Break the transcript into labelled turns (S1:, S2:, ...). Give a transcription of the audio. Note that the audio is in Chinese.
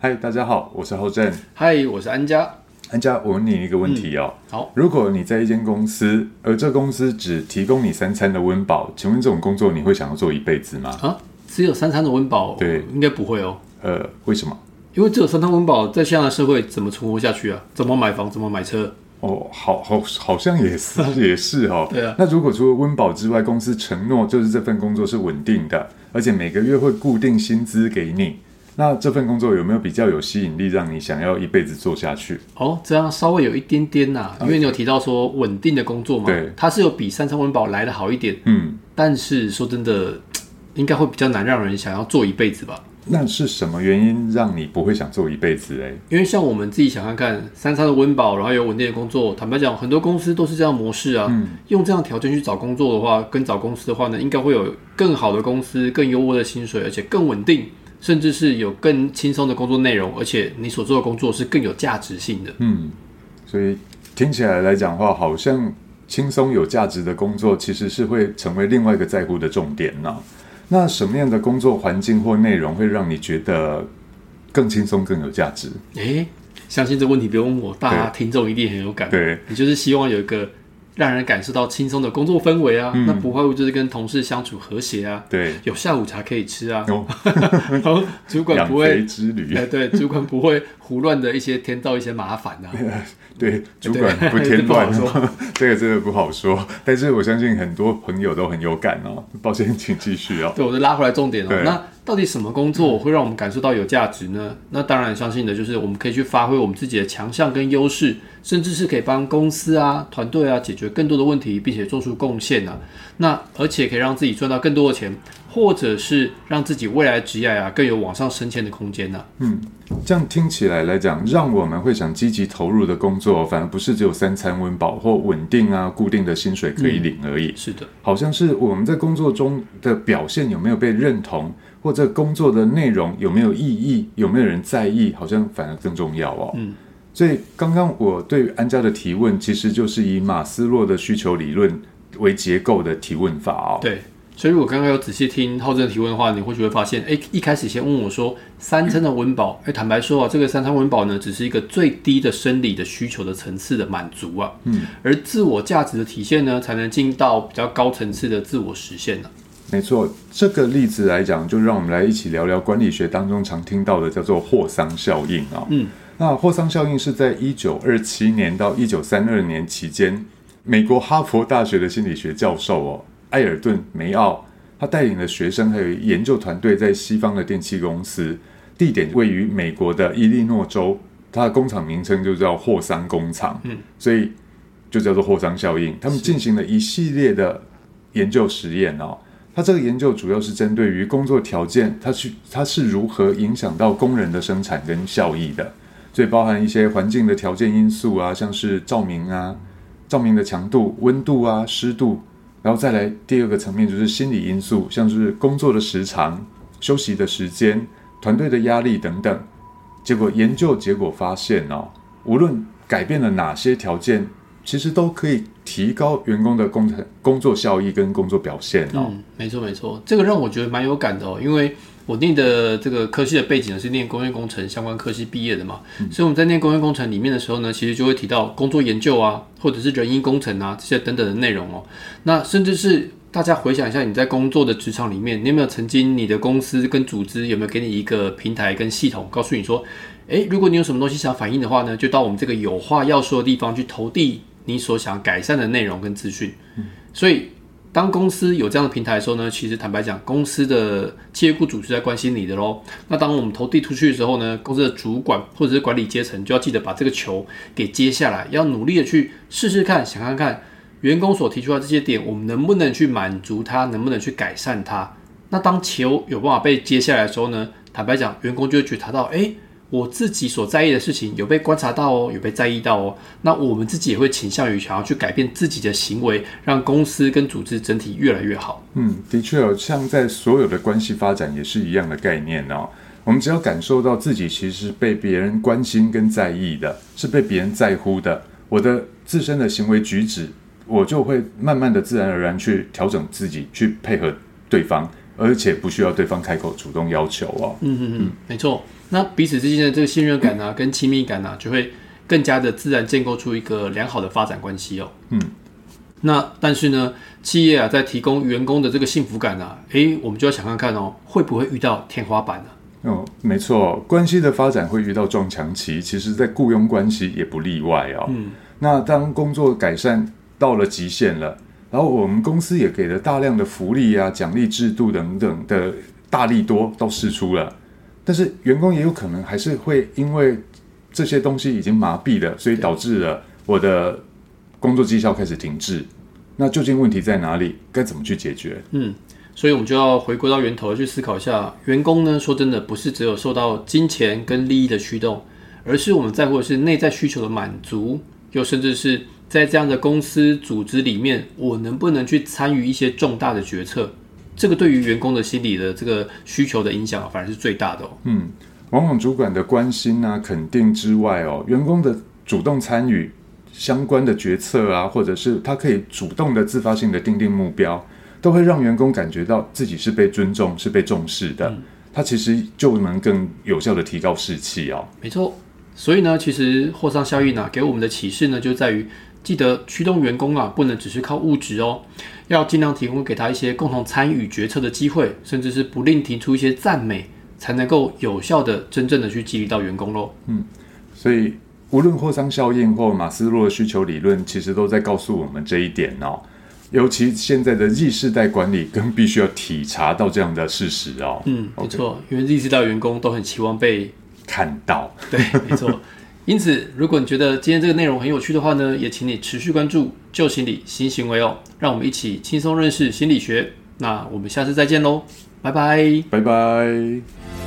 S1: 嗨，大家好，我是侯正。
S2: 嗨，我是安家。
S1: 安家，我问你一个问题哦。
S2: 好，
S1: 如果你在一间公司，而这公司只提供你三餐的温饱，请问这种工作你会想要做一辈子吗？
S2: 啊，只有三餐的温饱？
S1: 对，
S2: 应该不会哦。
S1: 呃，为什么？
S2: 因为只有三餐温饱，在现在的社会怎么存活下去啊？怎么买房？怎么买车？
S1: 哦，好好，好像也是，也是哦。
S2: 对啊。
S1: 那如果除了温饱之外，公司承诺就是这份工作是稳定的，而且每个月会固定薪资给你，那这份工作有没有比较有吸引力，让你想要一辈子做下去？
S2: 哦，这样稍微有一点点呐，因为你有提到说稳定的工作嘛，
S1: 对，
S2: 它是有比三餐温饱来的好一点。
S1: 嗯，
S2: 但是说真的，应该会比较难让人想要做一辈子吧。
S1: 那是什么原因让你不会想做一辈子哎？
S2: 因为像我们自己想看看，三餐的温饱，然后有稳定的工作。坦白讲，很多公司都是这样模式啊。嗯。用这样条件去找工作的话，跟找公司的话呢，应该会有更好的公司、更优渥的薪水，而且更稳定，甚至是有更轻松的工作内容，而且你所做的工作是更有价值性的。
S1: 嗯。所以听起来来讲的话，好像轻松有价值的工作，其实是会成为另外一个在乎的重点呢。那什么样的工作环境或内容会让你觉得更轻松、更有价值？
S2: 诶，相信这问题不用问我，大家听众一定很有感。
S1: 对，
S2: 你就是希望有一个让人感受到轻松的工作氛围啊。那不外乎就是跟同事相处和谐啊。
S1: 对，
S2: 有下午茶可以吃啊。然后主管不会
S1: 之旅。
S2: 哎，对，主管不会胡乱的一些添造一些麻烦啊。
S1: 对，主管不添乱，这个真的不好说。但是我相信很多朋友都很有感哦。抱歉，请继续哦。
S2: 对，我就拉回来重点了。那到底什么工作会让我们感受到有价值呢？那当然相信的就是我们可以去发挥我们自己的强项跟优势，甚至是可以帮公司啊、团队啊解决更多的问题，并且做出贡献啊。那而且可以让自己赚到更多的钱。或者是让自己未来职业啊更有往上升迁的空间呢？
S1: 嗯，这样听起来来讲，让我们会想积极投入的工作，反而不是只有三餐温饱或稳定啊、固定的薪水可以领而已。
S2: 是的，
S1: 好像是我们在工作中的表现有没有被认同，或者工作的内容有没有意义，有没有人在意，好像反而更重要哦。嗯，所以刚刚我对安家的提问，其实就是以马斯洛的需求理论为结构的提问法哦。
S2: 对。所以，我刚刚有仔细听浩正提问的话，你或许会发现，哎，一开始先问我说三餐的温饱，哎，坦白说啊，这个三餐温饱呢，只是一个最低的生理的需求的层次的满足啊，嗯，而自我价值的体现呢，才能进到比较高层次的自我实现呢。
S1: 没错，这个例子来讲，就让我们来一起聊聊管理学当中常听到的叫做霍桑效应啊。嗯，那霍桑效应是在一九二七年到一九三二年期间，美国哈佛大学的心理学教授哦。埃尔顿·梅奥，他带领的学生还有研究团队在西方的电器公司，地点位于美国的伊利诺州，它的工厂名称就叫霍桑工厂，嗯，所以就叫做霍桑效应。他们进行了一系列的研究实验哦，他这个研究主要是针对于工作条件，它去它是如何影响到工人的生产跟效益的，所以包含一些环境的条件因素啊，像是照明啊、照明的强度、温度啊、湿度。然后再来第二个层面，就是心理因素，像是工作的时长、休息的时间、团队的压力等等。结果研究结果发现哦，无论改变了哪些条件，其实都可以提高员工的工程工作效益跟工作表现哦。
S2: 嗯，没错没错，这个让我觉得蛮有感的哦，因为。我念的这个科系的背景呢，是念工业工程相关科系毕业的嘛，所以我们在念工业工程里面的时候呢，其实就会提到工作研究啊，或者是人因工程啊这些等等的内容哦。那甚至是大家回想一下，你在工作的职场里面，你有没有曾经你的公司跟组织有没有给你一个平台跟系统，告诉你说，诶，如果你有什么东西想反映的话呢，就到我们这个有话要说的地方去投递你所想改善的内容跟资讯。所以。当公司有这样的平台的时候呢，其实坦白讲，公司的企业雇主是在关心你的喽。那当我们投递出去的时候呢，公司的主管或者是管理阶层就要记得把这个球给接下来，要努力的去试试看，想看看员工所提出的这些点，我们能不能去满足他，能不能去改善他。那当球有办法被接下来的时候呢，坦白讲，员工就会觉察到，哎。我自己所在意的事情有被观察到哦，有被在意到哦。那我们自己也会倾向于想要去改变自己的行为，让公司跟组织整体越来越好。
S1: 嗯，的确哦，像在所有的关系发展也是一样的概念哦。我们只要感受到自己其实是被别人关心跟在意的，是被别人在乎的，我的自身的行为举止，我就会慢慢的自然而然去调整自己，去配合对方。而且不需要对方开口主动要求哦。
S2: 嗯嗯嗯，没错。那彼此之间的这个信任感啊，跟亲密感啊，就会更加的自然建构出一个良好的发展关系哦。嗯。那但是呢，企业啊，在提供员工的这个幸福感啊，诶，我们就要想看看哦，会不会遇到天花板呢？
S1: 哦，没错，关系的发展会遇到撞墙期，其实，在雇佣关系也不例外哦。嗯。那当工作改善到了极限了，然后我们公司也给了大量的福利啊、奖励制度等等的大力多都试出了，但是员工也有可能还是会因为这些东西已经麻痹了，所以导致了我的工作绩效开始停滞。那究竟问题在哪里？该怎么去解决？
S2: 嗯，所以我们就要回归到源头去思考一下，员工呢，说真的不是只有受到金钱跟利益的驱动，而是我们在乎的是内在需求的满足。又甚至是在这样的公司组织里面，我能不能去参与一些重大的决策？这个对于员工的心理的这个需求的影响，反而是最大的哦。
S1: 嗯，往往主管的关心啊、肯定之外哦，员工的主动参与相关的决策啊，或者是他可以主动的自发性的定定目标，都会让员工感觉到自己是被尊重、是被重视的。他其实就能更有效的提高士气哦。
S2: 没错。所以呢，其实货商效应呢，给我们的启示呢，就在于记得驱动员工啊，不能只是靠物质哦，要尽量提供给他一些共同参与决策的机会，甚至是不吝提出一些赞美，才能够有效的、真正的去激励到员工喽。
S1: 嗯，所以无论货商效应或马斯洛的需求理论，其实都在告诉我们这一点哦。尤其现在的 Z 世代管理，更必须要体察到这样的事实哦。
S2: 嗯，没错，因为 Z 世代员工都很期望被。
S1: 看到，
S2: 对，没错。因此，如果你觉得今天这个内容很有趣的话呢，也请你持续关注旧心理新行为哦。让我们一起轻松认识心理学。那我们下次再见喽，拜拜，
S1: 拜拜。